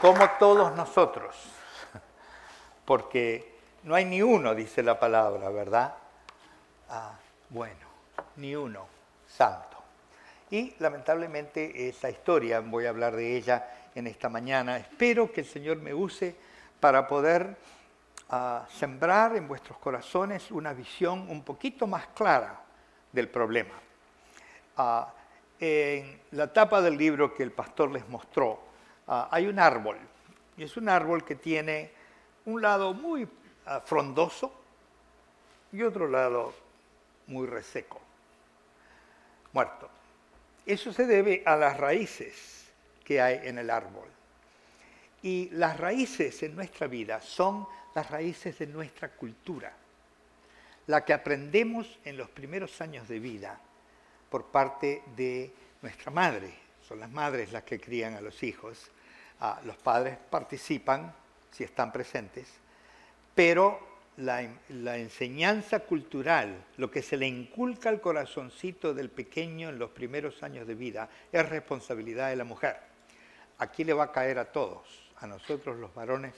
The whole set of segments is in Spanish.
como todos nosotros, porque no hay ni uno, dice la palabra, ¿verdad? Ah, bueno, ni uno, santo. Y lamentablemente esa historia, voy a hablar de ella en esta mañana, espero que el Señor me use para poder ah, sembrar en vuestros corazones una visión un poquito más clara del problema. Ah, en la tapa del libro que el pastor les mostró, ah, hay un árbol, y es un árbol que tiene un lado muy ah, frondoso y otro lado muy reseco, muerto. Eso se debe a las raíces que hay en el árbol. Y las raíces en nuestra vida son las raíces de nuestra cultura, la que aprendemos en los primeros años de vida por parte de nuestra madre. Son las madres las que crían a los hijos. Ah, los padres participan si están presentes, pero la, enseñanza cultural, lo que se le inculca al corazoncito del pequeño en los primeros años de vida, es responsabilidad de la mujer. Aquí le va a caer a todos, a nosotros los varones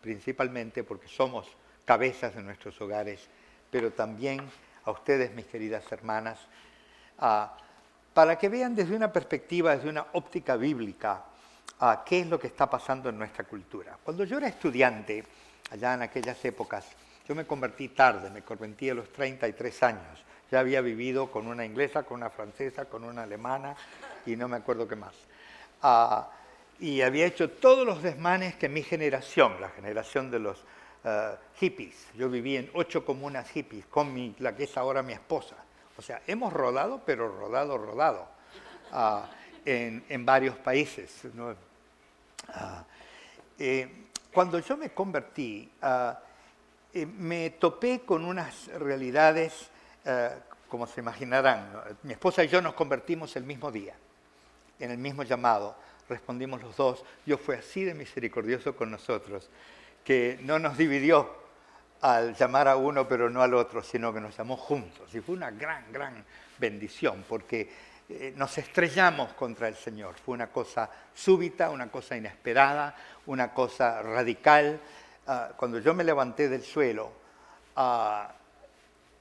principalmente, porque somos cabezas de nuestros hogares, pero también a ustedes, mis queridas hermanas, para que vean desde una perspectiva, desde una óptica bíblica, qué es lo que está pasando en nuestra cultura. Cuando yo era estudiante, allá en aquellas épocas, yo me convertí tarde, me convertí a los 33 años. Ya había vivido con una inglesa, con una francesa, con una alemana y no me acuerdo qué más. Ah, y había hecho todos los desmanes que mi generación, la generación de los eh, hippies, yo viví en ocho comunas hippies con mi, la que es ahora mi esposa, o sea, hemos rodado, pero rodado, rodado, ah, en, varios países. Ah, eh, cuando yo me convertí, ah, eh, me topé con unas realidades, como se imaginarán. Mi esposa y yo nos convertimos el mismo día, en el mismo llamado. Respondimos los dos. Dios fue así de misericordioso con nosotros, que no nos dividió al llamar a uno pero no al otro, sino que nos llamó juntos. Y fue una gran, gran bendición porque eh, nos estrellamos contra el Señor. Fue una cosa súbita, una cosa inesperada, una cosa radical. Ah, cuando yo me levanté del suelo, ah,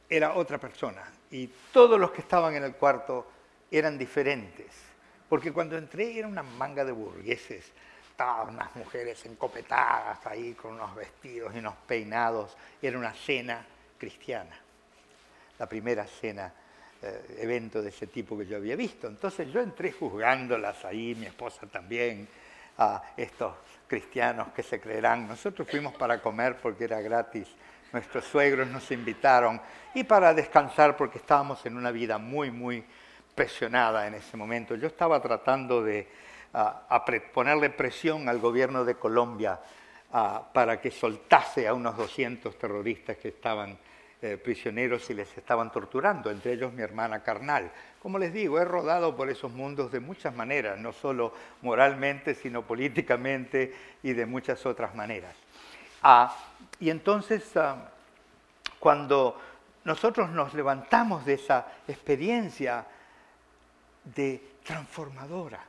era otra persona y todos los que estaban en el cuarto eran diferentes. Porque cuando entré era una manga de burgueses estaban unas mujeres encopetadas ahí con unos vestidos y unos peinados. Era una cena cristiana, la primera cena, eh, evento de ese tipo que yo había visto. Entonces yo entré juzgándolas ahí, mi esposa también, a estos cristianos que se creerán. Nosotros fuimos para comer porque era gratis. Nuestros suegros nos invitaron y para descansar porque estábamos en una vida muy, muy presionada en ese momento. Yo estaba tratando de a, ponerle presión al gobierno de Colombia para que soltase a unos 200 terroristas que estaban eh, prisioneros y les estaban torturando, entre ellos mi hermana carnal. Como les digo, he rodado por esos mundos de muchas maneras, no solo moralmente, sino políticamente y de muchas otras maneras. Ah, y entonces, ah, cuando nosotros nos levantamos de esa experiencia de transformadora,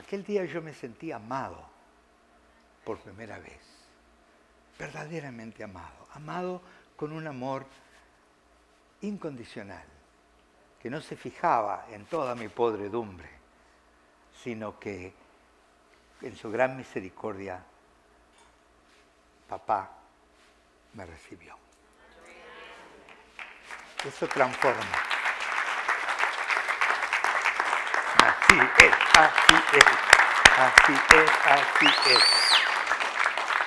Aquel día yo me sentí amado por primera vez, verdaderamente amado, amado con un amor incondicional, que no se fijaba en toda mi podredumbre, sino que en su gran misericordia, papá me recibió. Eso transforma. Así es, así es, así es, así es.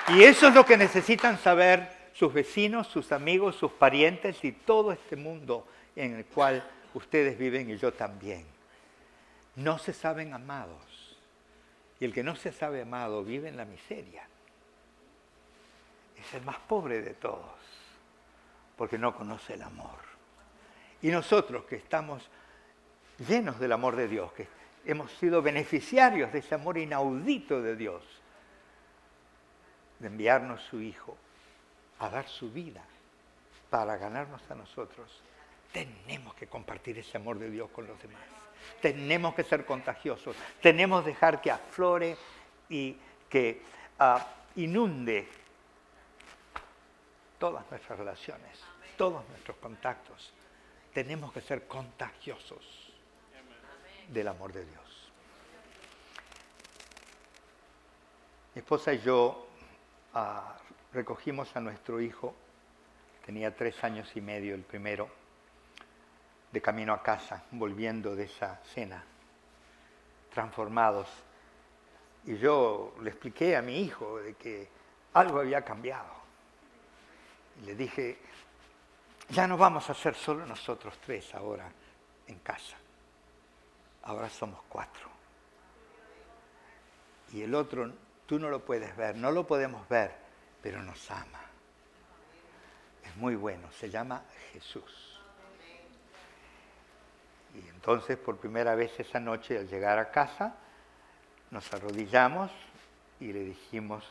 Y eso es lo que necesitan saber sus vecinos, sus amigos, sus parientes y todo este mundo en el cual ustedes viven y yo también. No se saben amados. Y el que no se sabe amado vive en la miseria. Es el más pobre de todos, porque no conoce el amor. Y nosotros que estamos llenos del amor de Dios, que hemos sido beneficiarios de ese amor inaudito de Dios, de enviarnos su Hijo a dar su vida para ganarnos a nosotros. Tenemos que compartir ese amor de Dios con los demás. Tenemos que ser contagiosos. Tenemos que dejar que aflore y que ah, inunde todas nuestras relaciones, todos nuestros contactos. Tenemos que ser contagiosos del amor de Dios. Mi esposa y yo recogimos a nuestro hijo, tenía tres años y medio el primero, de camino a casa, volviendo de esa cena, transformados. Y yo le expliqué a mi hijo de que algo había cambiado. Y le dije, ya no vamos a ser solo nosotros tres ahora en casa. Ahora somos cuatro. Y el otro, tú no lo puedes ver, no lo podemos ver, pero nos ama. Es muy bueno, se llama Jesús. Y entonces por primera vez esa noche al llegar a casa, nos arrodillamos y le dijimos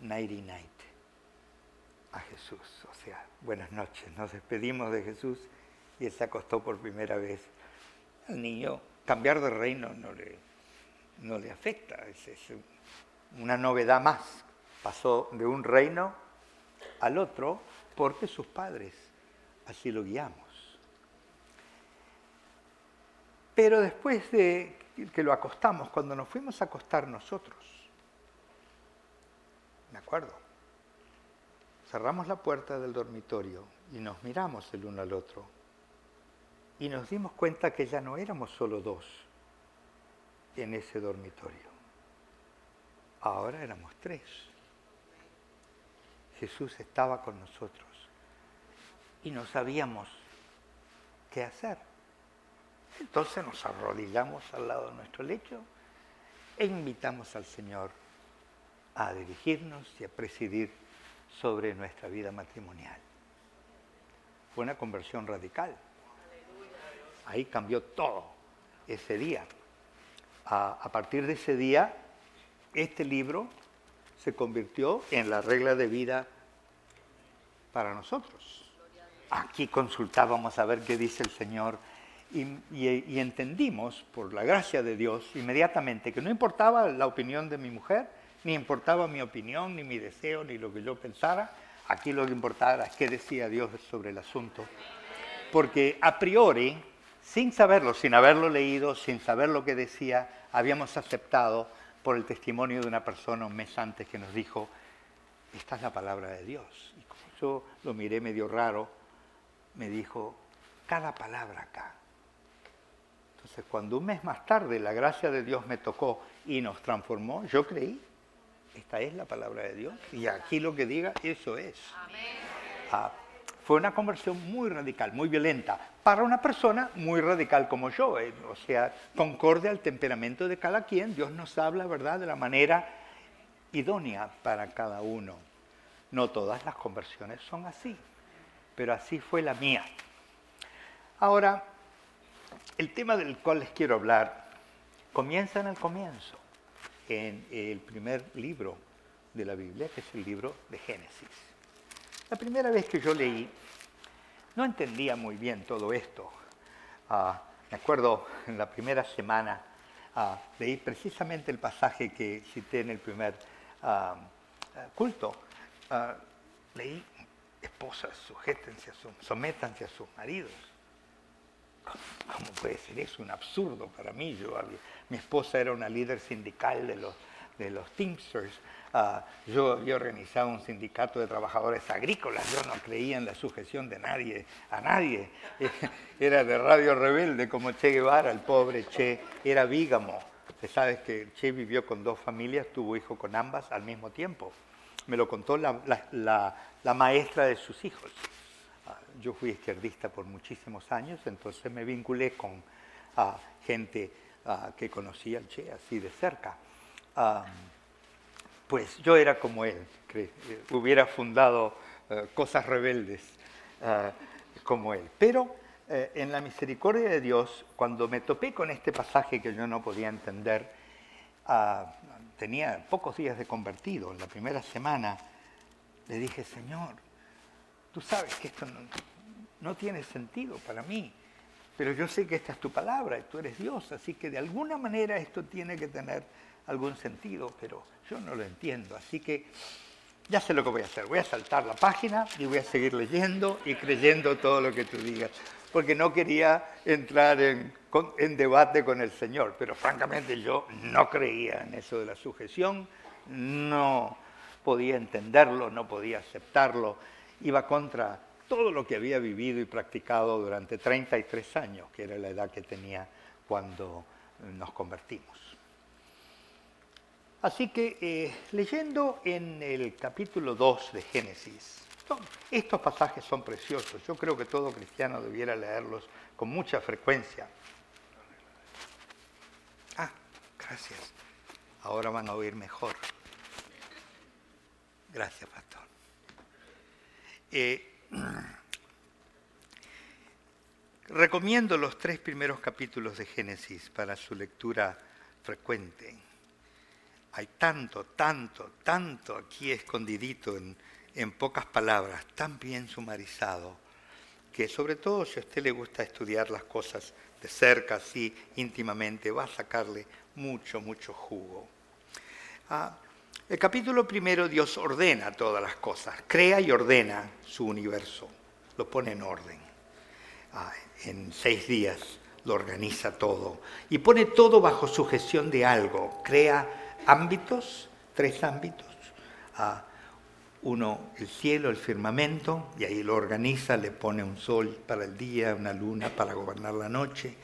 Nighty Night a Jesús. O sea, buenas noches. Nos despedimos de Jesús y él se acostó por primera vez. Al niño cambiar de reino no le, no le afecta, es, es una novedad más. Pasó de un reino al otro porque sus padres así lo guiamos. Pero después de que lo acostamos, cuando nos fuimos a acostar nosotros, me acuerdo, cerramos la puerta del dormitorio y nos miramos el uno al otro y nos dimos cuenta que ya no éramos solo dos en ese dormitorio. Ahora éramos tres. Jesús estaba con nosotros y no sabíamos qué hacer. Entonces nos arrodillamos al lado de nuestro lecho e invitamos al Señor a dirigirnos y a presidir sobre nuestra vida matrimonial. Fue una conversión radical. Ahí cambió todo ese día. A, partir de ese día, este libro se convirtió en la regla de vida para nosotros. Aquí consultábamos a ver qué dice el Señor y, entendimos, por la gracia de Dios, inmediatamente que no importaba la opinión de mi mujer, ni importaba mi opinión, ni mi deseo, ni lo que yo pensara, aquí lo que importaba es qué decía Dios sobre el asunto. Porque a priori, sin saberlo, sin haberlo leído, sin saber lo que decía, habíamos aceptado por el testimonio de una persona un mes antes que nos dijo, esta es la palabra de Dios. Y como yo lo miré medio raro, me dijo, cada palabra acá entonces, cuando un mes más tarde la gracia de Dios me tocó y nos transformó, yo creí, esta es la palabra de Dios y aquí lo que diga, eso es. Ah, fue una conversión muy radical, muy violenta, para una persona muy radical como yo. Eh, o sea, concorde al temperamento de cada quien, Dios nos habla, ¿verdad?, de la manera idónea para cada uno. No todas las conversiones son así, pero así fue la mía. Ahora, el tema del cual les quiero hablar comienza en el comienzo, en el primer libro de la Biblia, que es el libro de Génesis. La primera vez que yo leí, no entendía muy bien todo esto. Ah, me acuerdo en la primera semana, ah, leí precisamente el pasaje que cité en el primer ah, culto. leí, esposas, sujétense a su, sométanse a sus maridos ¿Cómo puede ser eso? Un absurdo para mí. Yo, mi esposa era una líder sindical de los, de los Teamsters. Ah, yo había organizado un sindicato de trabajadores agrícolas. Yo no creía en la sujeción de nadie a nadie. Era de radio rebelde como Che Guevara, el pobre Che. Era vígamo. Usted sabe que Che vivió con dos familias, tuvo hijo con ambas al mismo tiempo. Me lo contó la, la maestra de sus hijos yo fui izquierdista por muchísimos años, entonces me vinculé con gente que conocía al Che así de cerca. Pues yo era como él, eh, hubiera fundado eh, cosas rebeldes eh, como él. Pero en la misericordia de Dios, cuando me topé con este pasaje que yo no podía entender, tenía pocos días de convertido, en la primera semana, le dije, Señor, tú sabes que esto no, tiene sentido para mí. pero yo sé que esta es tu palabra, tú eres Dios, así que de alguna manera esto tiene que tener algún sentido, pero yo no lo entiendo, así que ya sé lo que voy a hacer, voy a saltar la página y voy a seguir leyendo y creyendo todo lo que tú digas, porque no quería entrar en, en debate con el Señor, pero francamente yo no creía en eso de la sujeción, no podía entenderlo, no podía aceptarlo, iba contra todo lo que había vivido y practicado durante 33 años, que era la edad que tenía cuando nos convertimos. Así que eh, leyendo en el capítulo 2 de Génesis, estos pasajes son preciosos, yo creo que todo cristiano debiera leerlos con mucha frecuencia. Ah, gracias. Ahora van a oír mejor. Gracias, pastor. Eh, recomiendo los tres primeros capítulos de Génesis para su lectura frecuente. Hay tanto, tanto, tanto aquí escondidito en, pocas palabras, tan bien sumarizado, que sobre todo si a usted le gusta estudiar las cosas de cerca, así íntimamente, va a sacarle mucho, mucho jugo. Ah, el capítulo primero Dios ordena todas las cosas, crea y ordena su universo, lo pone en orden. Ah, en seis días lo organiza todo y pone todo bajo sujeción de algo, crea ámbitos, tres ámbitos. Uno, el cielo, el firmamento, y ahí lo organiza, le pone un sol para el día, una luna para gobernar la noche,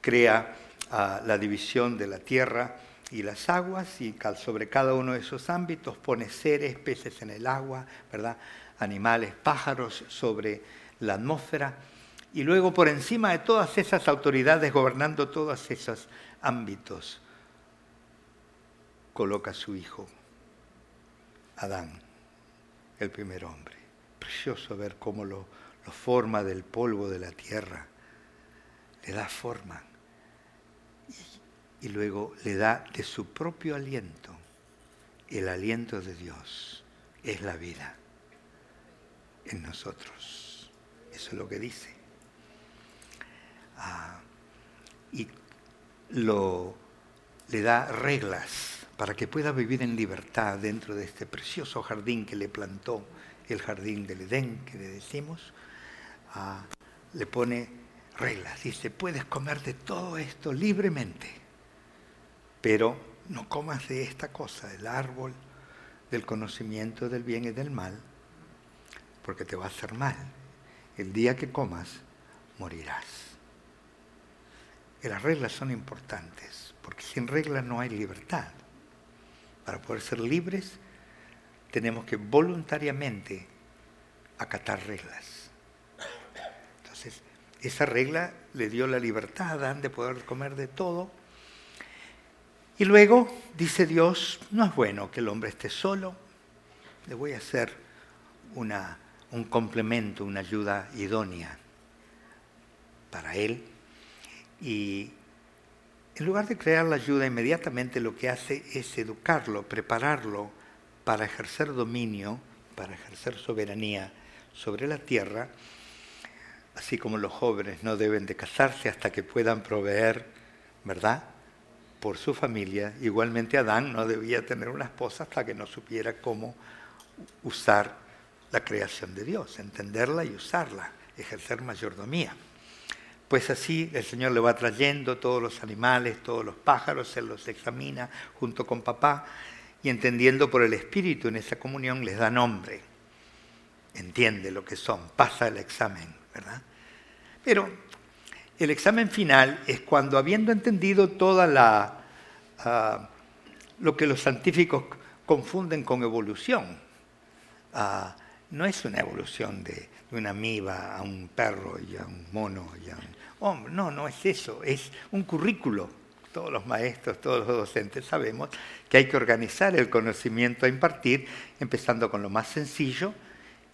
crea la división de la tierra, y las aguas, y sobre cada uno de esos ámbitos pone seres, peces en el agua, ¿verdad? animales, pájaros sobre la atmósfera, y luego por encima de todas esas autoridades gobernando todos esos ámbitos, coloca a su hijo, Adán, el primer hombre. Precioso ver cómo lo, forma del polvo de la tierra, le da forma y luego le da de su propio aliento. El aliento de Dios es la vida en nosotros. Eso es lo que dice. Ah, y lo, le da reglas para que pueda vivir en libertad dentro de este precioso jardín que le plantó, el jardín del Edén que le decimos. Ah, le pone reglas. Dice, puedes comer de todo esto libremente pero no comas de esta cosa, del árbol del conocimiento del bien y del mal, porque te va a hacer mal. El día que comas, morirás. Y las reglas son importantes, porque sin reglas no hay libertad. Para poder ser libres, tenemos que voluntariamente acatar reglas. Entonces, esa regla le dio la libertad a Adán de poder comer de todo, y luego dice Dios, no es bueno que el hombre esté solo, le voy a hacer una, un complemento, una ayuda idónea para él. Y en lugar de crear la ayuda, inmediatamente lo que hace es educarlo, prepararlo para ejercer dominio, para ejercer soberanía sobre la tierra, así como los jóvenes no deben de casarse hasta que puedan proveer, ¿verdad? por su familia. Igualmente Adán no debía tener una esposa hasta que no supiera cómo usar la creación de Dios, entenderla y usarla, ejercer mayordomía. Pues así el Señor le va trayendo todos los animales, todos los pájaros, se los examina junto con papá y entendiendo por el Espíritu en esa comunión les da nombre. Entiende lo que son, pasa el examen, ¿verdad? Pero el examen final es cuando, habiendo entendido toda la ah, lo que los científicos confunden con evolución, ah, no es una evolución de, una amiba a un perro y a un mono y a un no, no es eso, es un currículo. Todos los maestros, todos los docentes sabemos que hay que organizar el conocimiento a impartir, empezando con lo más sencillo,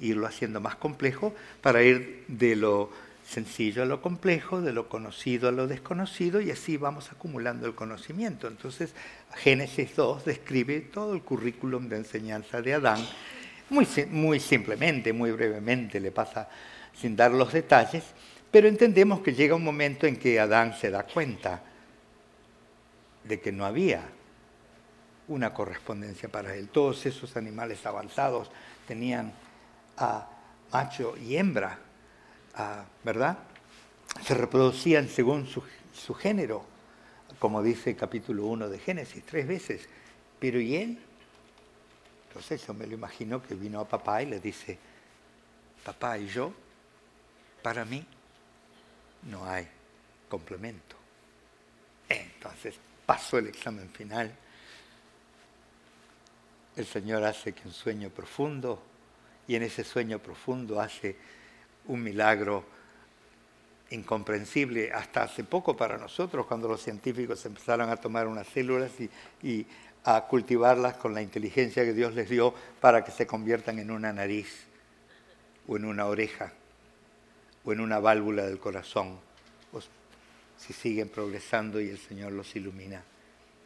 irlo haciendo más complejo, para ir de lo sencillo a lo complejo, de lo conocido a lo desconocido, y así vamos acumulando el conocimiento. Entonces, Génesis 2 describe todo el currículum de enseñanza de Adán, muy, muy simplemente, muy brevemente, le pasa sin dar los detalles, Pero entendemos que llega un momento en que Adán se da cuenta de que no había una correspondencia para él. Todos esos animales avanzados tenían a macho y hembra, ¿verdad? Se reproducían según su, género, como dice el capítulo 1 de Génesis, tres veces. Pero ¿y él? Entonces yo me lo imagino que vino a papá y le dice, papá y yo, para mí no hay complemento. Entonces pasó el examen final. El Señor hace que un sueño profundo, y en ese sueño profundo hace un milagro incomprensible hasta hace poco para nosotros, cuando los científicos empezaron a tomar unas células y, a cultivarlas con la inteligencia que Dios les dio para que se conviertan en una nariz o en una oreja o en una válvula del corazón. si siguen progresando y el Señor los ilumina,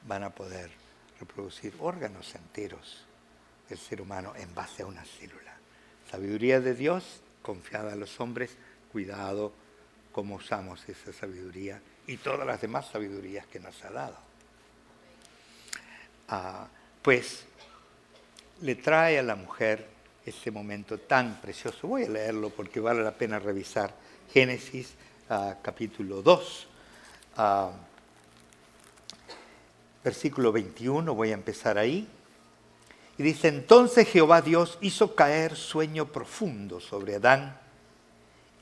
van a poder reproducir órganos enteros del ser humano en base a una célula. Sabiduría de Dios, confiada a los hombres, cuidado cómo usamos esa sabiduría y todas las demás sabidurías que nos ha dado. Ah, pues le trae a la mujer ese momento tan precioso. Voy a leerlo porque vale la pena revisar Génesis ah, capítulo 2, ah, versículo 21, voy a empezar ahí. Y dice, entonces Jehová Dios hizo caer sueño profundo sobre Adán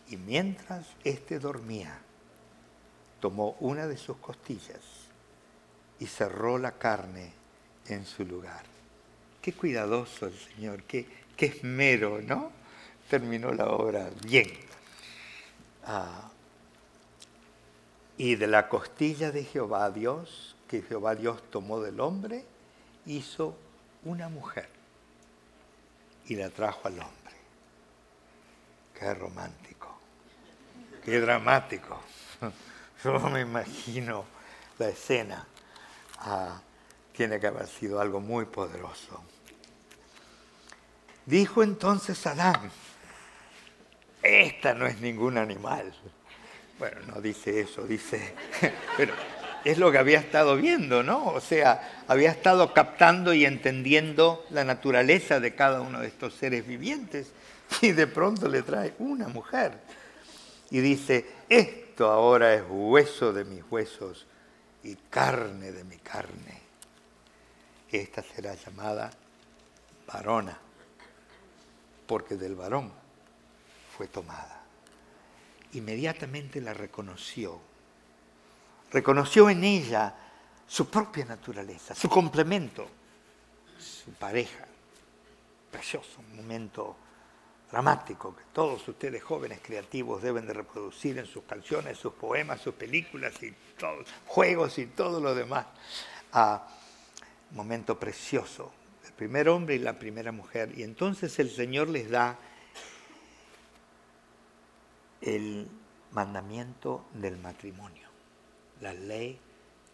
y mientras éste dormía, tomó una de sus costillas y cerró la carne en su lugar. Qué cuidadoso el Señor, qué, qué esmero, ¿no? Terminó la obra bien. Ah, y de la costilla de Jehová Dios, que Jehová Dios tomó del hombre, hizo una mujer y la trajo al hombre. Qué romántico. Qué dramático. Yo me imagino la escena. Ah, tiene que haber sido algo muy poderoso. Dijo entonces Adán, esta no es ningún animal. Bueno, no dice eso, dice, pero es lo que había estado viendo, ¿no? O sea, había estado captando y entendiendo la naturaleza de cada uno de estos seres vivientes y de pronto le trae una mujer y dice, esto ahora es hueso de mis huesos y carne de mi carne. Esta será llamada varona, porque del varón fue tomada. Inmediatamente la reconoció. Reconoció en ella su propia naturaleza, su complemento, su pareja. Precioso, un momento dramático que todos ustedes jóvenes creativos deben de reproducir en sus canciones, sus poemas, sus películas y todos, juegos y todo lo demás. Ah, momento precioso, primer hombre y la primera mujer. Y entonces el Señor les da el mandamiento del matrimonio, la ley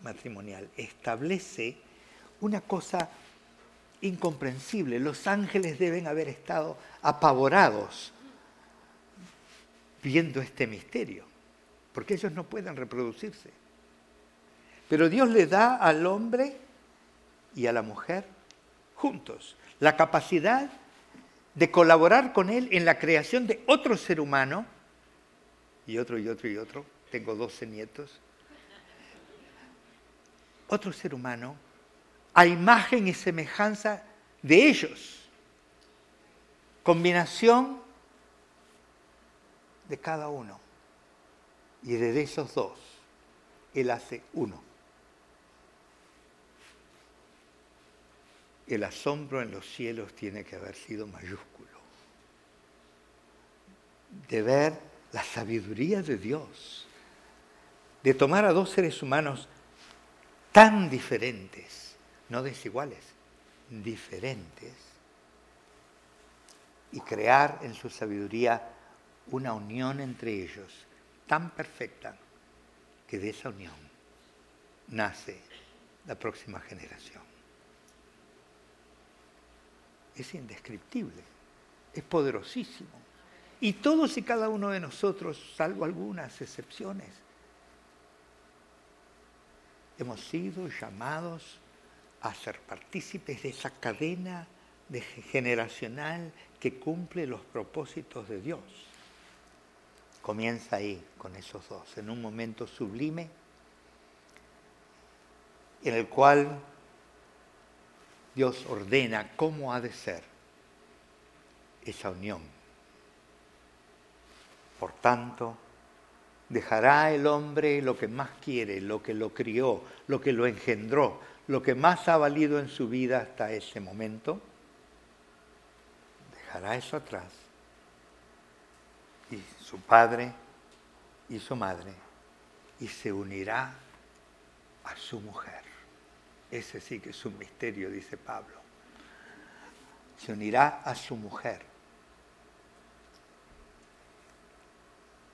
matrimonial. Establece una cosa incomprensible. Los ángeles deben haber estado apavorados viendo este misterio, porque ellos no pueden reproducirse. Pero Dios le da al hombre y a la mujer juntos la capacidad de colaborar con Él en la creación de otro ser humano, y otro y otro y otro, tengo 12 nietos, otro ser humano a imagen y semejanza de ellos. Combinación de cada uno. Y de esos dos, Él hace uno. El asombro en los cielos tiene que haber sido mayúsculo. De ver la sabiduría de Dios. De tomar a dos seres humanos tan diferentes no desiguales, diferentes, y crear en su sabiduría una unión entre ellos tan perfecta que de esa unión nace la próxima generación. Es indescriptible, es poderosísimo. Y todos y cada uno de nosotros, salvo algunas excepciones, hemos sido llamados a ser partícipes de esa cadena de generacional que cumple los propósitos de Dios. Comienza ahí con esos dos, en un momento sublime en el cual Dios ordena cómo ha de ser esa unión. Por tanto, dejará el hombre lo que más quiere, lo que lo crió, lo que lo engendró, lo que más ha valido en su vida hasta ese momento, dejará eso atrás. Y su padre y su madre, y se unirá a su mujer. Ese sí que es un misterio, dice Pablo. Se unirá a su mujer.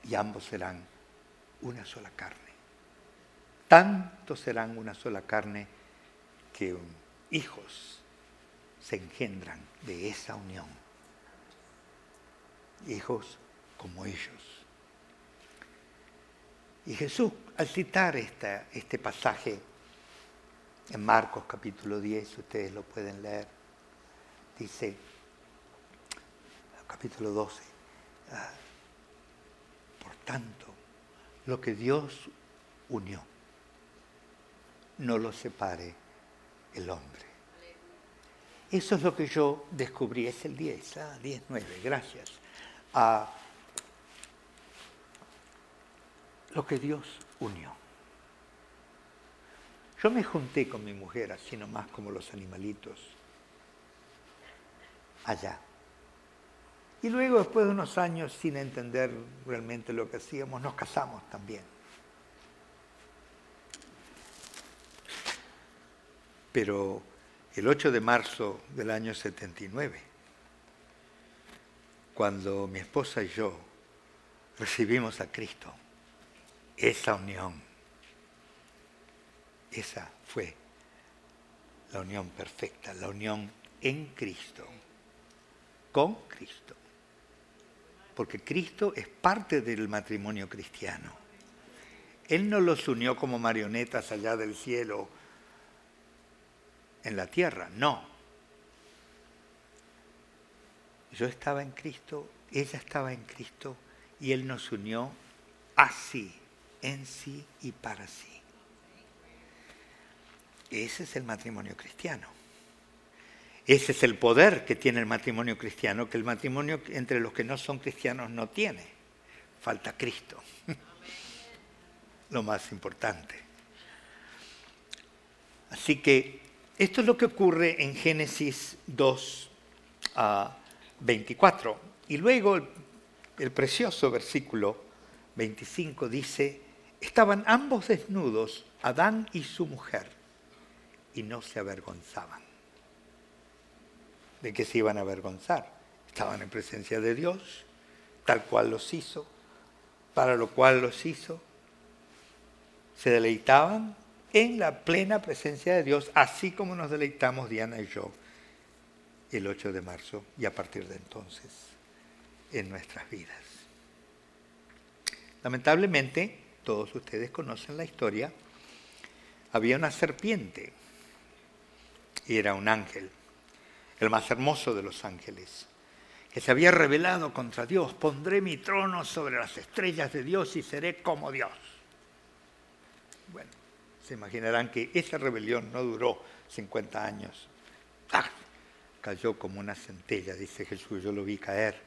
Y ambos serán una sola carne. Tanto serán una sola carne que hijos se engendran de esa unión. Hijos como ellos. Y Jesús, al citar este pasaje, en Marcos capítulo 10, ustedes lo pueden leer, dice, capítulo 12, ah, por tanto, lo que Dios unió, no lo separe el hombre. Eso es lo que yo descubrí, es el 10, ah, 10, 9, gracias. Ah, lo que Dios unió. Yo me junté con mi mujer, así nomás como los animalitos, allá. Y luego, después de unos años, sin entender realmente lo que hacíamos, nos casamos también. Pero el 8 de marzo del año 79, cuando mi esposa y yo recibimos a Cristo, esa unión esa fue la unión perfecta, la unión en Cristo, con Cristo. Porque Cristo es parte del matrimonio cristiano. Él no los unió como marionetas allá del cielo en la tierra, no. Yo estaba en Cristo, ella estaba en Cristo y Él nos unió así, en sí y para sí. Ese es el matrimonio cristiano. Ese es el poder que tiene el matrimonio cristiano, que el matrimonio entre los que no son cristianos no tiene. Falta Cristo. Lo más importante. Así que esto es lo que ocurre en Génesis 2 a 24. Y luego el, el precioso versículo 25 dice, estaban ambos desnudos, Adán y su mujer y no se avergonzaban. ¿De qué se iban a avergonzar? Estaban en presencia de Dios, tal cual los hizo, para lo cual los hizo. Se deleitaban en la plena presencia de Dios, así como nos deleitamos Diana y yo el 8 de marzo y a partir de entonces en nuestras vidas. Lamentablemente, todos ustedes conocen la historia, había una serpiente y era un ángel, el más hermoso de los ángeles, que se había rebelado contra Dios. Pondré mi trono sobre las estrellas de Dios y seré como Dios. Bueno, se imaginarán que esa rebelión no duró 50 años. ¡Ah! Cayó como una centella, dice Jesús, yo lo vi caer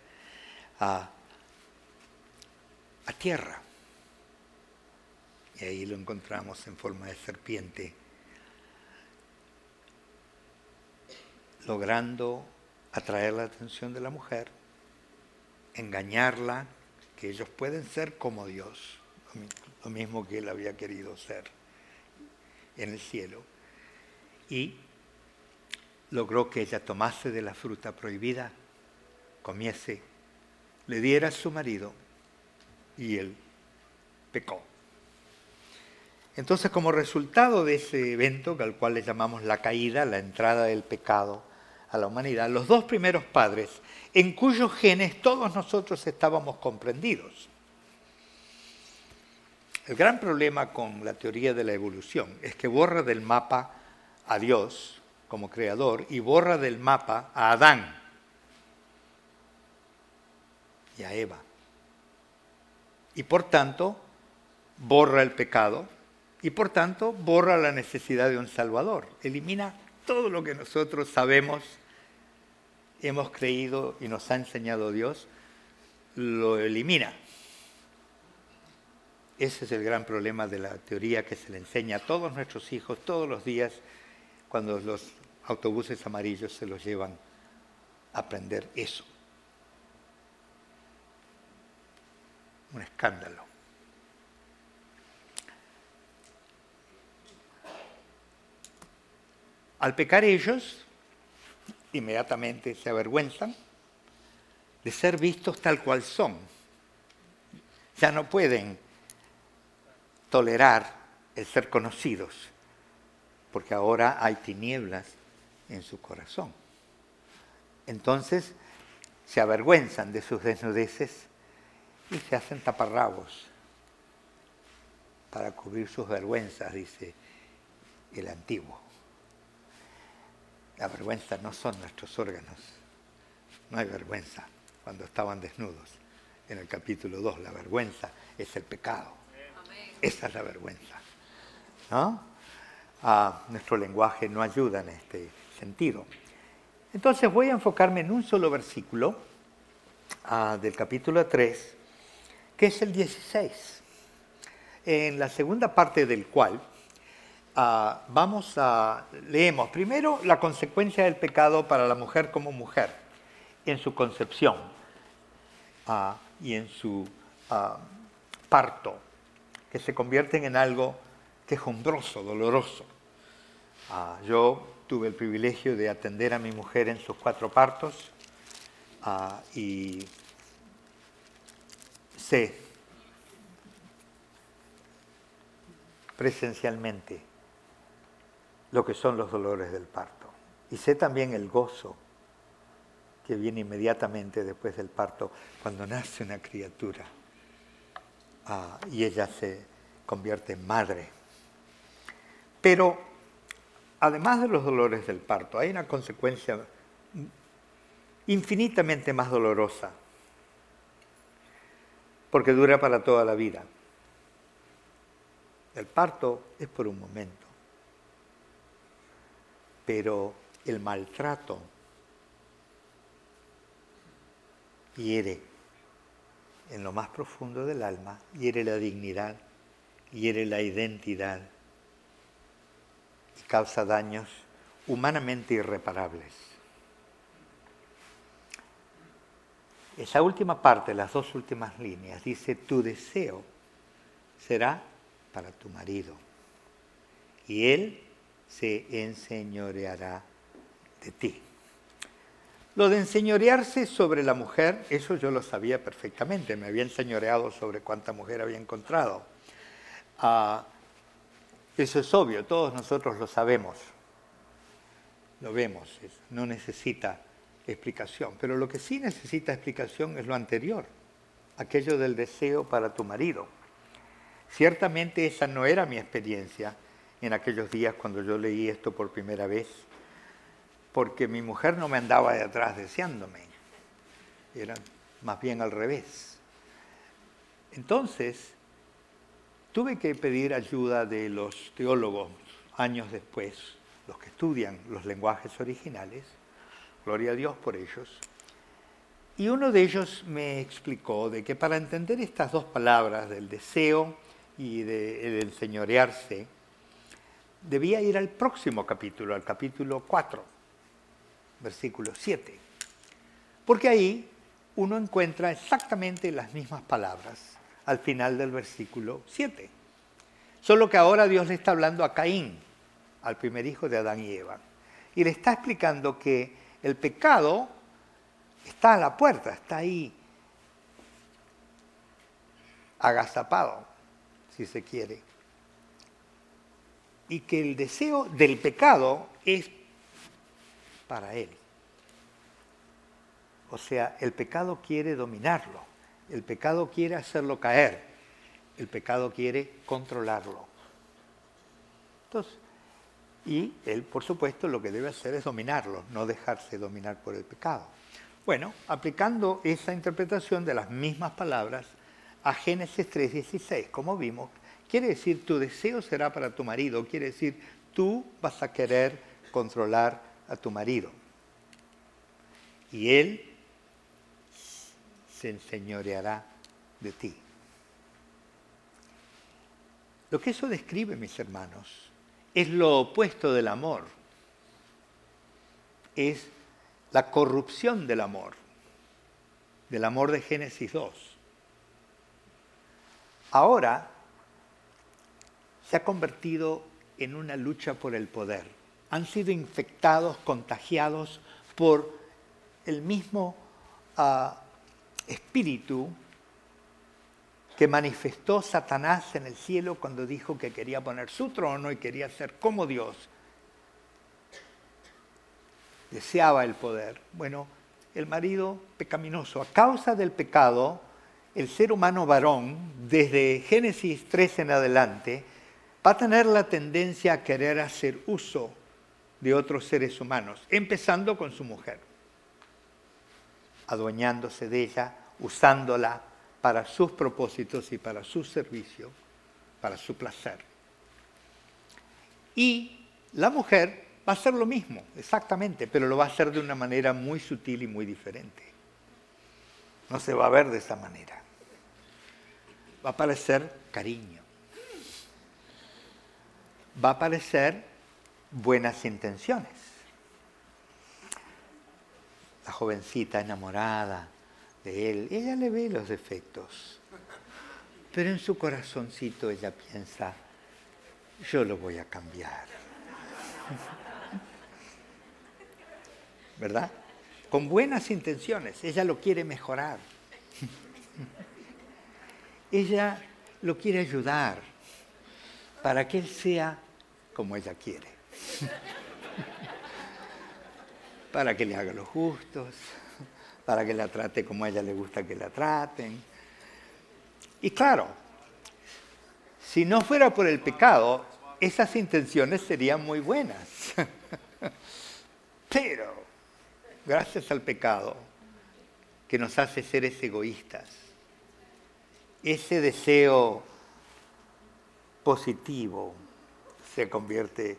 a, a tierra. Y ahí lo encontramos en forma de serpiente logrando atraer la atención de la mujer, engañarla, que ellos pueden ser como Dios, lo mismo que él había querido ser en el cielo. Y logró que ella tomase de la fruta prohibida, comiese, le diera a su marido y él pecó. Entonces, como resultado de ese evento, al cual le llamamos la caída, la entrada del pecado, a la humanidad, los dos primeros padres, en cuyos genes todos nosotros estábamos comprendidos. El gran problema con la teoría de la evolución es que borra del mapa a Dios como creador y borra del mapa a Adán y a Eva. Y por tanto, borra el pecado y por tanto borra la necesidad de un Salvador. Elimina todo lo que nosotros sabemos, hemos creído y nos ha enseñado Dios, lo elimina. Ese es el gran problema de la teoría que se le enseña a todos nuestros hijos todos los días cuando los autobuses amarillos se los llevan a aprender eso. Un escándalo. Al pecar ellos, inmediatamente se avergüenzan de ser vistos tal cual son. Ya no pueden tolerar el ser conocidos, porque ahora hay tinieblas en su corazón. Entonces se avergüenzan de sus desnudeces y se hacen taparrabos para cubrir sus vergüenzas, dice el antiguo. La vergüenza no son nuestros órganos, no hay vergüenza cuando estaban desnudos. En el capítulo 2, la vergüenza es el pecado. Esa es la vergüenza. ¿no? Ah, nuestro lenguaje no ayuda en este sentido. Entonces voy a enfocarme en un solo versículo ah, del capítulo 3, que es el 16, en la segunda parte del cual vamos a, leemos primero la consecuencia del pecado para la mujer como mujer, en su concepción y en su parto que se convierten en algo quejumbroso, doloroso. Yo tuve el privilegio de atender a mi mujer en sus cuatro partos y sé presencialmente lo que son los dolores del parto. Y sé también el gozo que viene inmediatamente después del parto cuando nace una criatura. Ah, y ella se convierte en madre. Pero además de los dolores del parto, hay una consecuencia infinitamente más dolorosa, porque dura para toda la vida. El parto es por un momento, pero el maltrato hiere en lo más profundo del alma, hiere la dignidad, hiere la identidad y causa daños humanamente irreparables. Esa última parte, las dos últimas líneas, dice, tu deseo será para tu marido y él se enseñoreará de ti. Lo de enseñorearse sobre la mujer, eso yo lo sabía perfectamente, me había enseñoreado sobre cuánta mujer había encontrado. Ah, eso es obvio, todos nosotros lo sabemos, lo vemos, no necesita explicación, pero lo que sí necesita explicación es lo anterior, aquello del deseo para tu marido. Ciertamente esa no era mi experiencia en aquellos días cuando yo leí esto por primera vez porque mi mujer no me andaba de atrás deseándome, era más bien al revés. Entonces, tuve que pedir ayuda de los teólogos años después, los que estudian los lenguajes originales, gloria a Dios por ellos, y uno de ellos me explicó de que para entender estas dos palabras, del deseo y del enseñorearse, debía ir al próximo capítulo, al capítulo 4 versículo 7. Porque ahí uno encuentra exactamente las mismas palabras al final del versículo 7. Solo que ahora Dios le está hablando a Caín, al primer hijo de Adán y Eva. Y le está explicando que el pecado está a la puerta, está ahí agazapado, si se quiere. Y que el deseo del pecado es para él. O sea, el pecado quiere dominarlo, el pecado quiere hacerlo caer, el pecado quiere controlarlo. Entonces, y él, por supuesto, lo que debe hacer es dominarlo, no dejarse dominar por el pecado. Bueno, aplicando esa interpretación de las mismas palabras a Génesis 3:16, como vimos, quiere decir tu deseo será para tu marido, quiere decir tú vas a querer controlar a tu marido. Y él se enseñoreará de ti. Lo que eso describe, mis hermanos, es lo opuesto del amor. Es la corrupción del amor, del amor de Génesis 2. Ahora se ha convertido en una lucha por el poder. Han sido infectados, contagiados por el mismo ah, espíritu que manifestó Satanás en el cielo cuando dijo que quería poner su trono y quería ser como Dios. Deseaba el poder. Bueno, el marido pecaminoso, a causa del pecado, el ser humano varón, desde Génesis 3 en adelante, va a tener la tendencia a querer hacer uso de otros seres humanos, empezando con su mujer, adueñándose de ella, usándola para sus propósitos y para su servicio, para su placer. Y la mujer va a hacer lo mismo, exactamente, pero lo va a hacer de una manera muy sutil y muy diferente. No se va a ver de esa manera. Va a parecer cariño. Va a parecer buenas intenciones. La jovencita enamorada, de él. Ella le ve los defectos, pero en su corazoncito ella piensa, yo lo voy a cambiar. ¿Verdad? Con buenas intenciones, ella lo quiere mejorar. ella lo quiere ayudar para que él sea como ella quiere. para que le haga los justos para que la trate como a ella le gusta que la traten. Y claro, si no fuera por el pecado, esas intenciones serían muy buenas. Pero, gracias al pecado, que nos hace seres egoístas, ese deseo positivo se convierte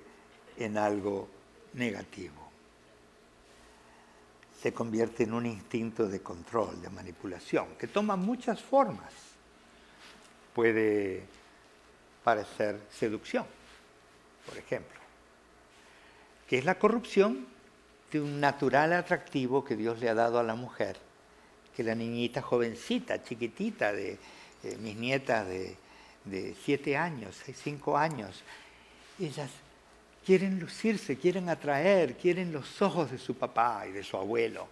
en algo negativo se convierte en un instinto de control, de manipulación, que toma muchas formas. Puede parecer seducción, por ejemplo, que es la corrupción de un natural atractivo que Dios le ha dado a la mujer, que la niñita jovencita, chiquitita, de, mis nietas de, de siete años, cinco años, ellas quieren lucirse, quieren atraer, quieren los ojos de su papá y de su abuelo,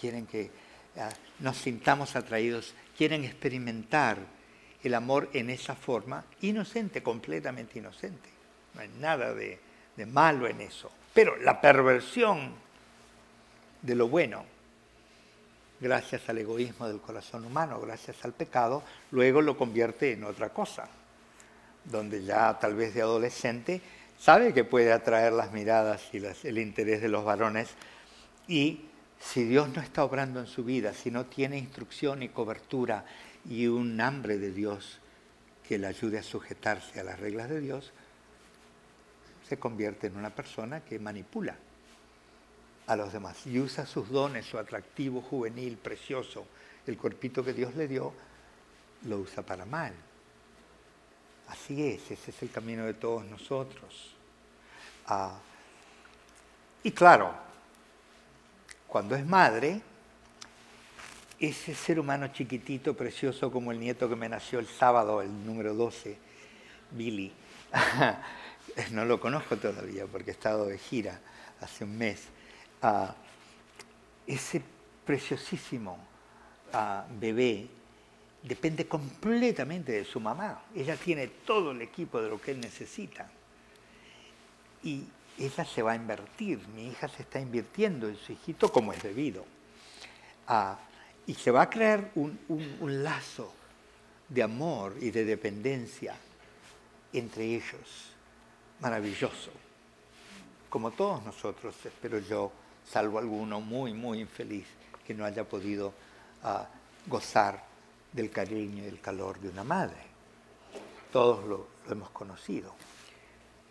quieren que ah, nos sintamos atraídos, quieren experimentar el amor en esa forma, inocente, completamente inocente. No hay nada de, de malo en eso. Pero la perversión de lo bueno, gracias al egoísmo del corazón humano, gracias al pecado, luego lo convierte en otra cosa, donde ya tal vez de adolescente sabe que puede atraer las miradas y el interés de los varones y si Dios no está obrando en su vida, si no tiene instrucción y cobertura y un hambre de Dios que le ayude a sujetarse a las reglas de Dios, se convierte en una persona que manipula a los demás y usa sus dones, su atractivo juvenil, precioso, el cuerpito que Dios le dio, lo usa para mal. Así es, ese es el camino de todos nosotros. Ah, y claro, cuando es madre, ese ser humano chiquitito, precioso como el nieto que me nació el sábado, el número 12, Billy, no lo conozco todavía porque he estado de gira hace un mes, ah, ese preciosísimo ah, bebé depende completamente de su mamá. Ella tiene todo el equipo de lo que él necesita. Y ella se va a invertir, mi hija se está invirtiendo en su hijito como es debido. y se va a crear un, lazo de amor y de dependencia entre ellos, maravilloso, como todos nosotros, espero yo, salvo alguno muy, muy infeliz que no haya podido uh, gozar del cariño y el calor de una madre. Todos lo, hemos conocido.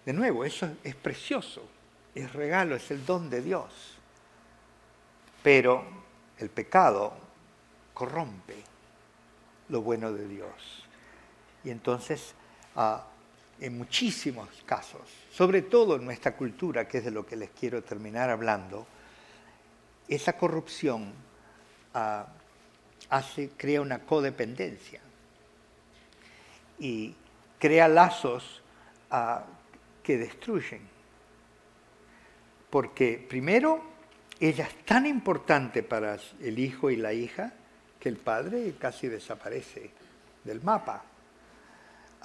De nuevo, eso es precioso, es regalo, es el don de Dios. Pero el pecado corrompe lo bueno de Dios. Y entonces, uh, en muchísimos casos, sobre todo en nuestra cultura, que es de lo que les quiero terminar hablando, esa corrupción uh, hace, crea una codependencia y crea lazos uh, que destruyen. Porque primero, ella es tan importante para el hijo y la hija que el padre casi desaparece del mapa.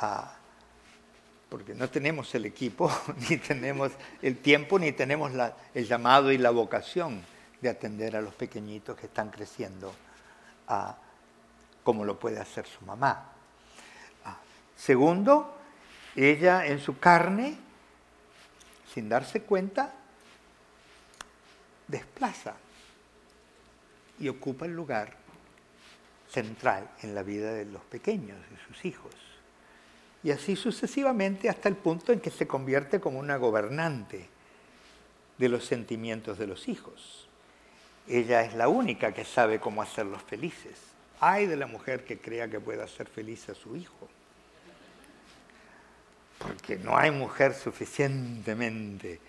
Uh, porque no tenemos el equipo, ni tenemos el tiempo, ni tenemos la, el llamado y la vocación de atender a los pequeñitos que están creciendo a, como lo puede hacer su mamá. Ah, segundo, ella en su carne, sin darse cuenta, desplaza y ocupa el lugar central en la vida de los pequeños, de sus hijos y así sucesivamente hasta el punto en que se convierte como una gobernante de los sentimientos de los hijos. Ella es la única que sabe cómo hacerlos felices. Hay de la mujer que crea que pueda hacer feliz a su hijo. Porque no hay mujer suficientemente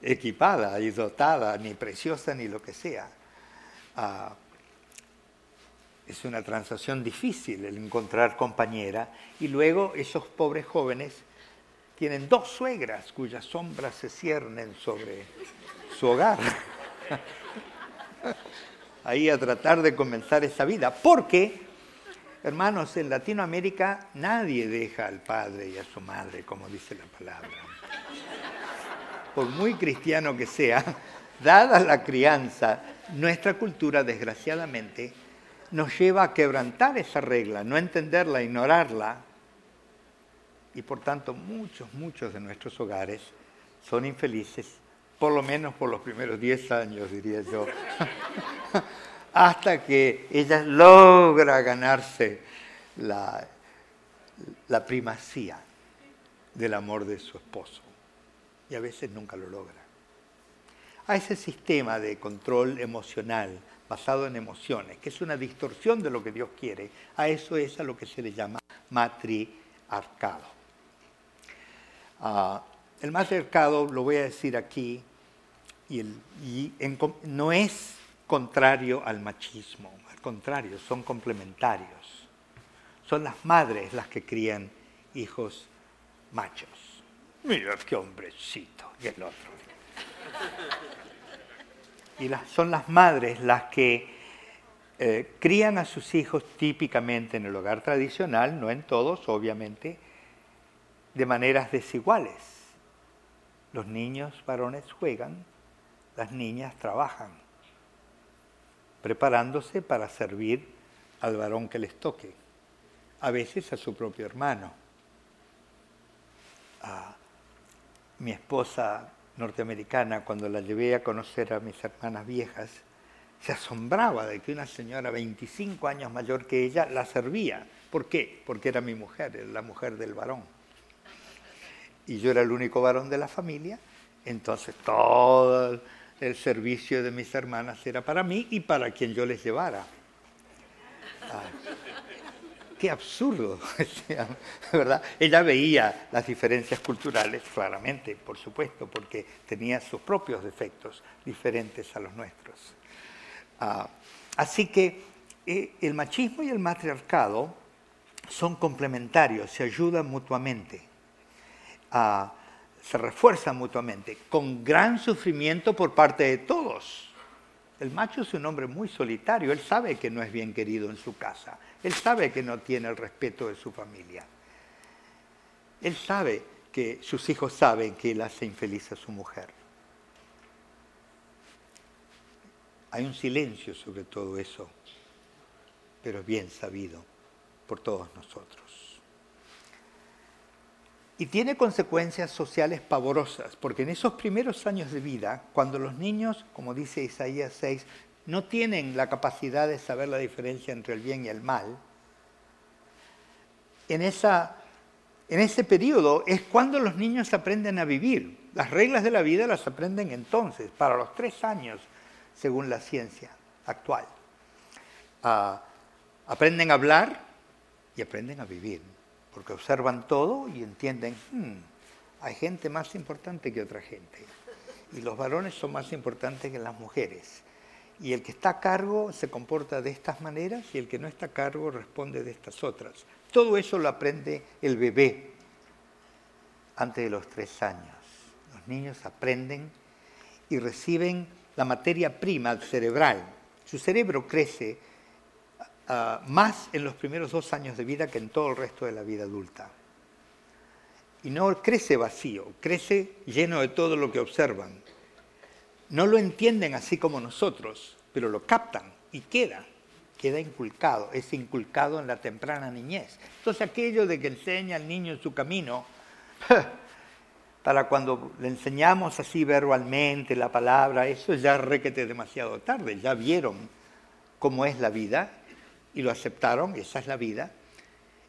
equipada y dotada, ni preciosa, ni lo que sea, ah, es una transacción difícil el encontrar compañera y luego esos pobres jóvenes tienen dos suegras cuyas sombras se ciernen sobre su hogar. Ahí a tratar de comenzar esa vida, porque, hermanos, en Latinoamérica nadie deja al padre y a su madre, como dice la palabra. Por muy cristiano que sea, dada la crianza, nuestra cultura, desgraciadamente, nos lleva a quebrantar esa regla, no entenderla, ignorarla. Y por tanto muchos, muchos de nuestros hogares son infelices, por lo menos por los primeros 10 años, diría yo, hasta que ella logra ganarse la, la primacía del amor de su esposo. Y a veces nunca lo logra. A ese sistema de control emocional, basado en emociones, que es una distorsión de lo que Dios quiere, a eso es a lo que se le llama matriarcado. Uh, el matriarcado, lo voy a decir aquí, y, no es contrario al machismo, al contrario, son complementarios. Son las madres las que crían hijos machos. Mira qué hombrecito, y el otro y son las madres las que eh, crían a sus hijos típicamente en el hogar tradicional, no en todos, obviamente, de maneras desiguales. Los niños varones juegan, las niñas trabajan, preparándose para servir al varón que les toque, a veces a su propio hermano. Ah, mi esposa norteamericana, cuando la llevé a conocer a mis hermanas viejas, se asombraba de que una señora 25 años mayor que ella la servía. ¿Por qué? Porque era mi mujer, la mujer del varón. Y yo era el único varón de la familia, entonces todo el servicio de mis hermanas era para mí y para quien yo les llevara. Qué absurdo, ¿verdad? Ella veía las diferencias culturales claramente, por supuesto, porque tenía sus propios defectos diferentes a los nuestros. Ah, así que eh, el machismo y el matriarcado son complementarios, se ayudan mutuamente, ah, se refuerzan mutuamente, con gran sufrimiento por parte de todos. El macho es un hombre muy solitario, él sabe que no es bien querido en su casa, él sabe que no tiene el respeto de su familia. Él sabe que sus hijos saben que él hace infeliz a su mujer. Hay un silencio sobre todo eso, pero es bien sabido por todos nosotros. Y tiene consecuencias sociales pavorosas, porque en esos primeros años de vida, cuando los niños, como dice Isaías 6, no tienen la capacidad de saber la diferencia entre el bien y el mal, en, esa, en ese periodo es cuando los niños aprenden a vivir. Las reglas de la vida las aprenden entonces, para los tres años, según la ciencia actual. Ah, aprenden a hablar y aprenden a vivir porque observan todo y entienden, hmm, hay gente más importante que otra gente. Y los varones son más importantes que las mujeres. Y el que está a cargo se comporta de estas maneras y el que no está a cargo responde de estas otras. Todo eso lo aprende el bebé antes de los tres años. Los niños aprenden y reciben la materia prima cerebral. Su cerebro crece Ah, más en los primeros dos años de vida que en todo el resto de la vida adulta. Y no crece vacío, crece lleno de todo lo que observan. No lo entienden así como nosotros, pero lo captan y queda, queda inculcado, es inculcado en la temprana niñez. Entonces aquello de que enseña al niño su camino, para cuando le enseñamos así verbalmente la palabra, eso ya requete demasiado tarde, ya vieron cómo es la vida y lo aceptaron, esa es la vida.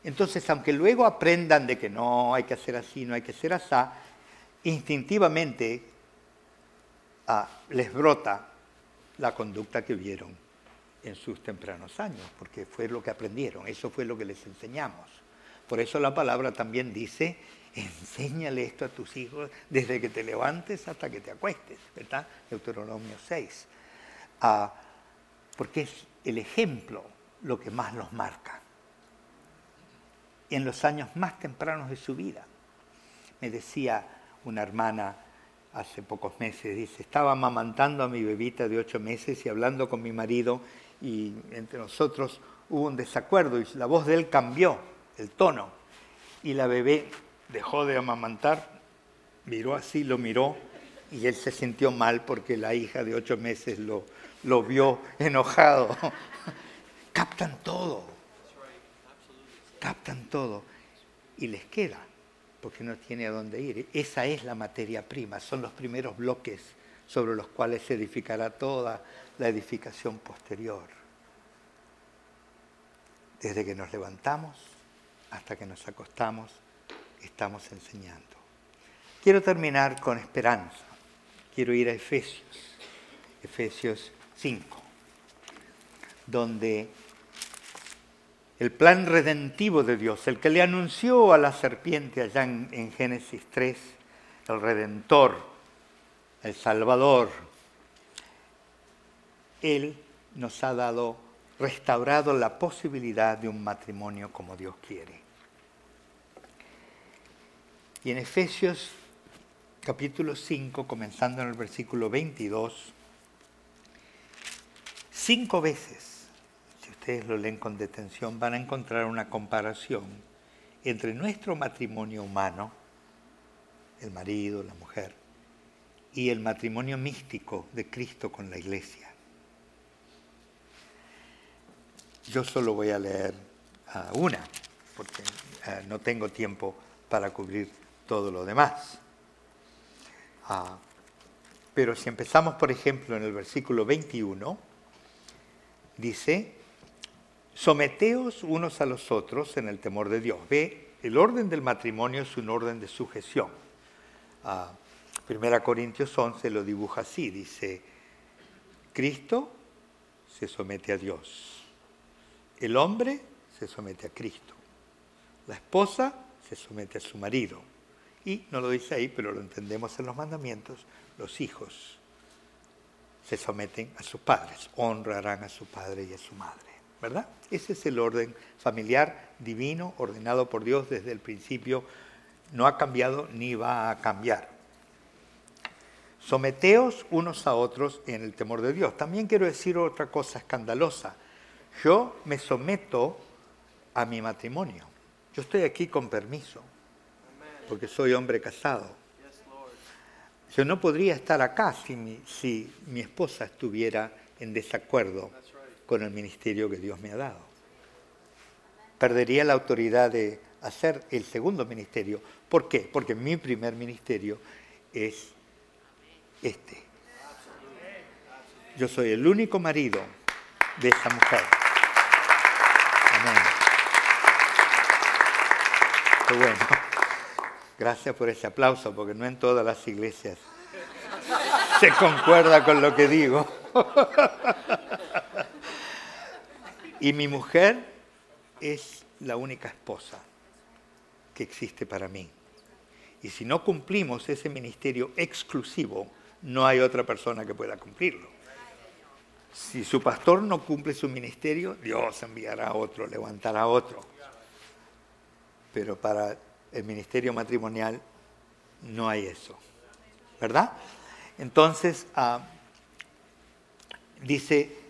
Entonces, aunque luego aprendan de que no hay que hacer así, no hay que hacer así, instintivamente ah, les brota la conducta que vieron en sus tempranos años, porque fue lo que aprendieron, eso fue lo que les enseñamos. Por eso la palabra también dice, enséñale esto a tus hijos desde que te levantes hasta que te acuestes, ¿verdad? Deuteronomio 6. Ah, porque es el ejemplo lo que más los marca. En los años más tempranos de su vida, me decía una hermana hace pocos meses, dice, estaba amamantando a mi bebita de ocho meses y hablando con mi marido y entre nosotros hubo un desacuerdo y la voz de él cambió, el tono, y la bebé dejó de amamantar, miró así, lo miró y él se sintió mal porque la hija de ocho meses lo, lo vio enojado captan todo. Captan todo. Y les queda, porque no tiene a dónde ir. Esa es la materia prima, son los primeros bloques sobre los cuales se edificará toda la edificación posterior. Desde que nos levantamos hasta que nos acostamos, estamos enseñando. Quiero terminar con esperanza. Quiero ir a Efesios, Efesios 5, donde el plan redentivo de Dios, el que le anunció a la serpiente allá en, Génesis 3, el redentor, el salvador, Él nos ha dado, restaurado la posibilidad de un matrimonio como Dios quiere. Y en Efesios capítulo 5, comenzando en el versículo 22, cinco veces ustedes lo leen con detención, van a encontrar una comparación entre nuestro matrimonio humano, el marido, la mujer, y el matrimonio místico de Cristo con la iglesia. Yo solo voy a leer una, porque eh, no tengo tiempo para cubrir todo lo demás. Ah, pero si empezamos, por ejemplo, en el versículo 21, dice, Someteos unos a los otros en el temor de Dios. Ve, el orden del matrimonio es un orden de sujeción. Ah, Primera Corintios 11 lo dibuja así, dice, Cristo se somete a Dios, el hombre se somete a Cristo, la esposa se somete a su marido. Y no lo dice ahí, pero lo entendemos en los mandamientos, los hijos se someten a sus padres, honrarán a su padre y a su madre. ¿Verdad? Ese es el orden familiar divino, ordenado por Dios desde el principio, no ha cambiado ni va a cambiar. Someteos unos a otros en el temor de Dios. También quiero decir otra cosa escandalosa. Yo me someto a mi matrimonio. Yo estoy aquí con permiso, porque soy hombre casado. Yo no podría estar acá si mi, si mi esposa estuviera en desacuerdo con el ministerio que Dios me ha dado. Perdería la autoridad de hacer el segundo ministerio. ¿Por qué? Porque mi primer ministerio es este. Yo soy el único marido de esa mujer. Amén. Qué bueno. Gracias por ese aplauso, porque no en todas las iglesias se concuerda con lo que digo. Y mi mujer es la única esposa que existe para mí. Y si no cumplimos ese ministerio exclusivo, no hay otra persona que pueda cumplirlo. Si su pastor no cumple su ministerio, Dios enviará a otro, levantará a otro. Pero para el ministerio matrimonial no hay eso. ¿Verdad? Entonces, ah, dice,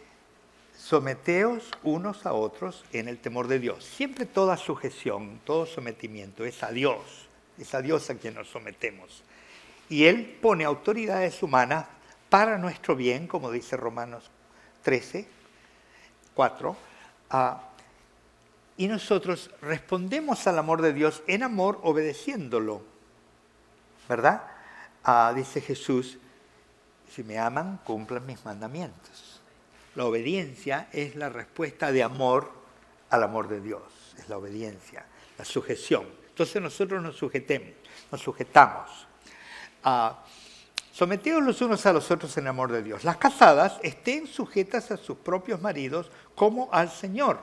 someteos unos a otros en el temor de Dios. Siempre toda sujeción, todo sometimiento es a Dios, es a Dios a quien nos sometemos. Y Él pone autoridades humanas para nuestro bien, como dice Romanos 13, 4, y nosotros respondemos al amor de Dios en amor obedeciéndolo. ¿Verdad? Ah, dice Jesús, si me aman, cumplan mis mandamientos. La obediencia es la respuesta de amor al amor de Dios, es la obediencia, la sujeción. Entonces nosotros nos sujetemos, nos sujetamos. a someteos los unos a los otros en amor de Dios. Las casadas estén sujetas a sus propios maridos como al Señor.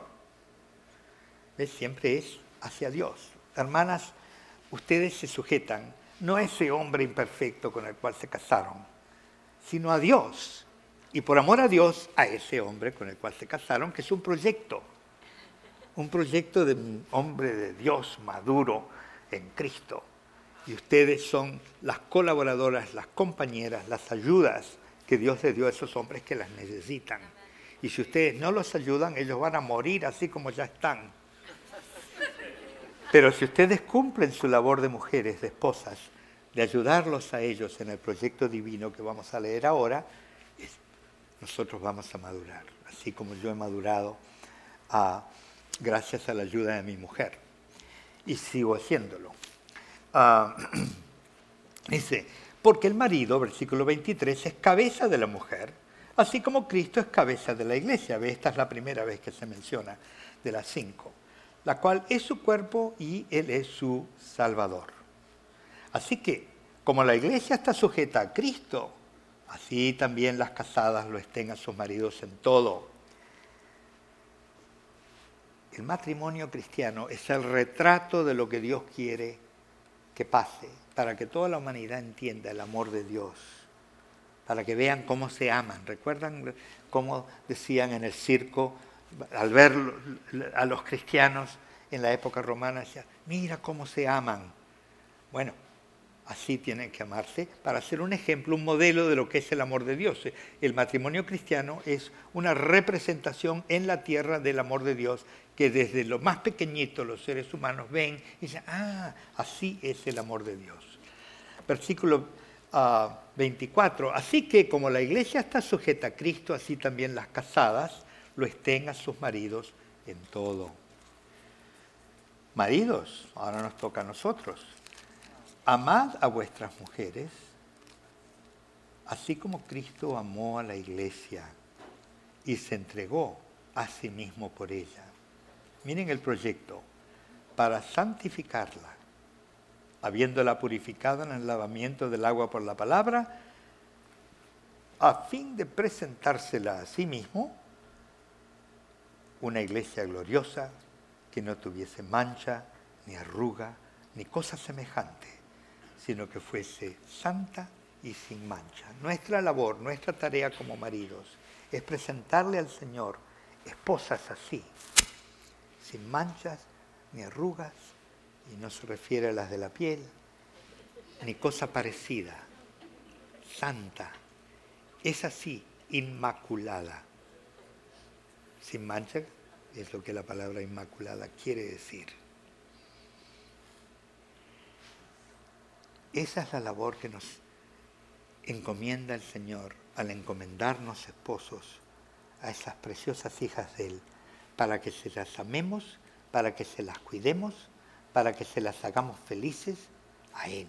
Siempre es hacia Dios. Hermanas, ustedes se sujetan no a ese hombre imperfecto con el cual se casaron, sino a Dios y por amor a Dios, a ese hombre con el cual se casaron, que es un proyecto, un proyecto de un hombre de Dios maduro en Cristo. Y ustedes son las colaboradoras, las compañeras, las ayudas que Dios les dio a esos hombres que las necesitan. Y si ustedes no los ayudan, ellos van a morir así como ya están. Pero si ustedes cumplen su labor de mujeres, de esposas, de ayudarlos a ellos en el proyecto divino que vamos a leer ahora, nosotros vamos a madurar, así como yo he madurado gracias a la ayuda de mi mujer. Y sigo haciéndolo. Ah, dice, porque el marido, versículo 23, es cabeza de la mujer, así como Cristo es cabeza de la iglesia. Esta es la primera vez que se menciona de las cinco, la cual es su cuerpo y Él es su Salvador. Así que, como la iglesia está sujeta a Cristo, Así también las casadas lo estén a sus maridos en todo. El matrimonio cristiano es el retrato de lo que Dios quiere que pase, para que toda la humanidad entienda el amor de Dios, para que vean cómo se aman. ¿Recuerdan cómo decían en el circo, al ver a los cristianos en la época romana, decían, mira cómo se aman? Bueno, Así tienen que amarse para ser un ejemplo, un modelo de lo que es el amor de Dios. El matrimonio cristiano es una representación en la tierra del amor de Dios que desde lo más pequeñito los seres humanos ven y dicen, ah, así es el amor de Dios. Versículo 24, ah, así que como la iglesia está sujeta a Cristo, así también las casadas lo estén a sus maridos en todo. Maridos, ahora nos toca a nosotros amad a vuestras mujeres, así como Cristo amó a la iglesia y se entregó a sí mismo por ella. Miren el proyecto, para santificarla, habiéndola purificado en el lavamiento del agua por la palabra, a fin de presentársela a sí mismo, una iglesia gloriosa que no tuviese mancha, ni arruga, ni cosa semejante sino que fuese santa y sin mancha. Nuestra labor, nuestra tarea como maridos es presentarle al Señor esposas así, sin manchas ni arrugas, y no se refiere a las de la piel, ni cosa parecida, santa, es así, inmaculada. Sin mancha es lo que la palabra inmaculada quiere decir. Esa es la labor que nos encomienda el Señor al encomendarnos esposos a esas preciosas hijas de Él, para que se las amemos, para que se las cuidemos, para que se las hagamos felices a Él.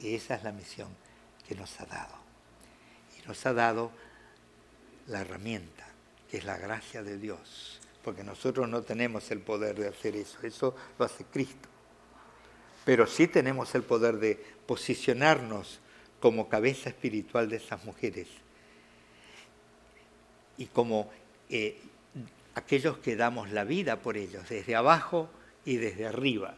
Y esa es la misión que nos ha dado. Y nos ha dado la herramienta, que es la gracia de Dios, porque nosotros no tenemos el poder de hacer eso, eso lo hace Cristo. Pero sí tenemos el poder de posicionarnos como cabeza espiritual de esas mujeres. Y como eh, aquellos que damos la vida por ellos, desde abajo y desde arriba,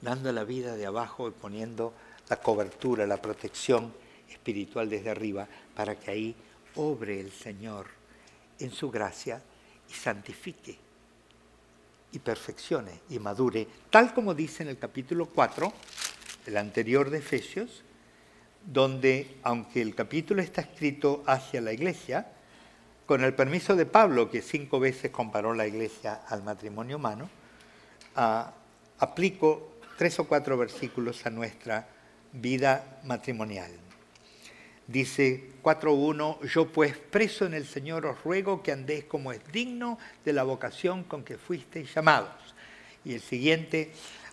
dando la vida de abajo y poniendo la cobertura, la protección espiritual desde arriba, para que ahí obre el Señor en su gracia y santifique y perfeccione y madure, tal como dice en el capítulo 4, el anterior de Efesios, donde, aunque el capítulo está escrito hacia la iglesia, con el permiso de Pablo, que cinco veces comparó la iglesia al matrimonio humano, ah, aplico tres o cuatro versículos a nuestra vida matrimonial. Dice 4.1, yo pues preso en el Señor os ruego que andéis como es digno de la vocación con que fuisteis llamados. Y el siguiente,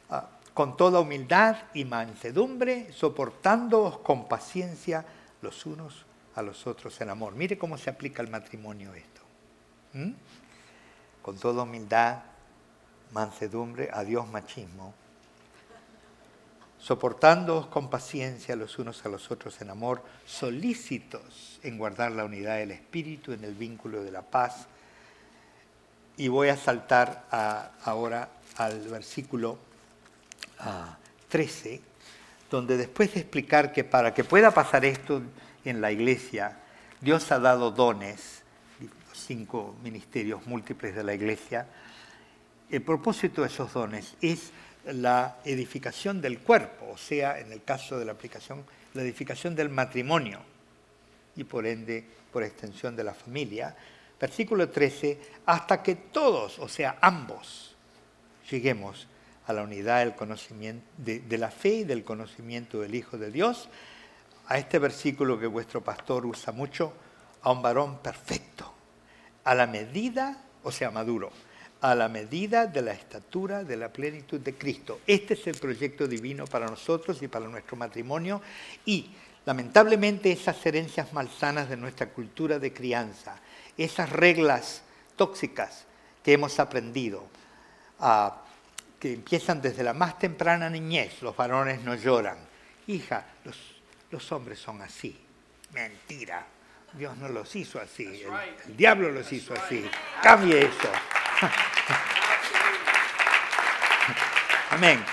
ah, con toda humildad y mansedumbre, soportándoos con paciencia los unos a los otros en amor. Mire cómo se aplica al matrimonio esto. Con toda humildad, mansedumbre, adiós machismo, soportándoos con paciencia los unos a los otros en amor, solícitos en guardar la unidad del espíritu en el vínculo de la paz. Y voy a saltar ahora al versículo 13, donde después de explicar que para que pueda pasar esto en la iglesia, Dios ha dado dones, cinco ministerios múltiples de la iglesia. El propósito de esos dones es la edificación del cuerpo, o sea, en el caso de la aplicación, la edificación del matrimonio y por ende, por extensión de la familia. Versículo 13, hasta que todos, o sea, ambos, lleguemos a la unidad del conocimiento, de, la fe y del conocimiento del Hijo de Dios, a este versículo que vuestro pastor usa mucho, a un varón perfecto, a la medida, o sea, maduro, a la medida de la estatura de la plenitud de Cristo. Este es el proyecto divino para nosotros y para nuestro matrimonio y lamentablemente esas herencias malsanas de nuestra cultura de crianza, esas reglas tóxicas que hemos aprendido, a que empiezan desde la más temprana niñez, los varones no lloran. Hija, los, los hombres son así. Mentira. Dios no los hizo así. El, diablo los hizo así. Cambie eso. Amén.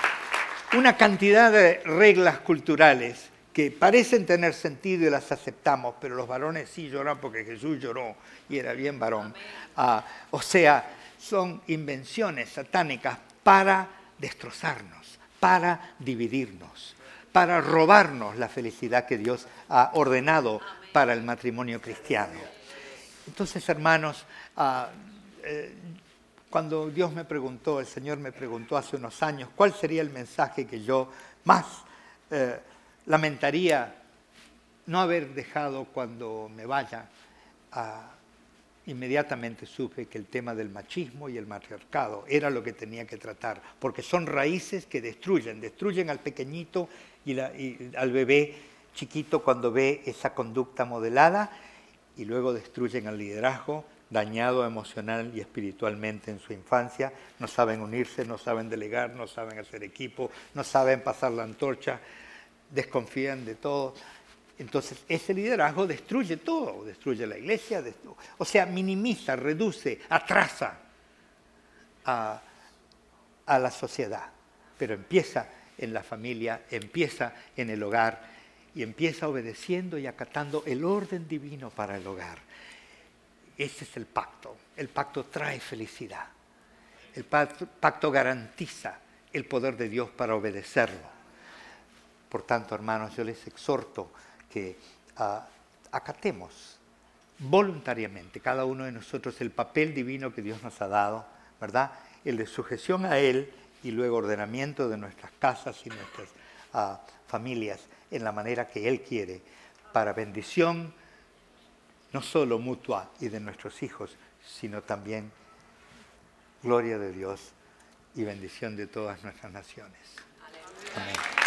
Una cantidad de reglas culturales que parecen tener sentido y las aceptamos, pero los varones sí lloran porque Jesús lloró y era bien varón. Ah, o sea, son invenciones satánicas para destrozarnos, para dividirnos, para robarnos la felicidad que Dios ha ordenado para el matrimonio cristiano. Entonces, hermanos, ah, eh, cuando Dios me preguntó, el Señor me preguntó hace unos años, cuál sería el mensaje que yo más eh, lamentaría no haber dejado cuando me vaya a inmediatamente supe que el tema del machismo y el matriarcado era lo que tenía que tratar, porque son raíces que destruyen, destruyen al pequeñito y, al bebé chiquito cuando ve esa conducta modelada y luego destruyen al liderazgo dañado emocional y espiritualmente en su infancia, no saben unirse, no saben delegar, no saben hacer equipo, no saben pasar la antorcha, desconfían de todo. Entonces, ese liderazgo destruye todo, destruye la iglesia, o sea, minimiza, reduce, atrasa a, la sociedad, pero empieza en la familia, empieza en el hogar y empieza obedeciendo y acatando el orden divino para el hogar. Ese es el pacto. El pacto trae felicidad. El pacto garantiza el poder de Dios para obedecerlo. Por tanto, hermanos, yo les exhorto que ah, acatemos voluntariamente cada uno de nosotros el papel divino que Dios nos ha dado, ¿verdad? El de sujeción a Él y luego ordenamiento de nuestras casas y nuestras ah, familias en la manera que Él quiere, para bendición no solo mutua y de nuestros hijos, sino también gloria de Dios y bendición de todas nuestras naciones. Amén.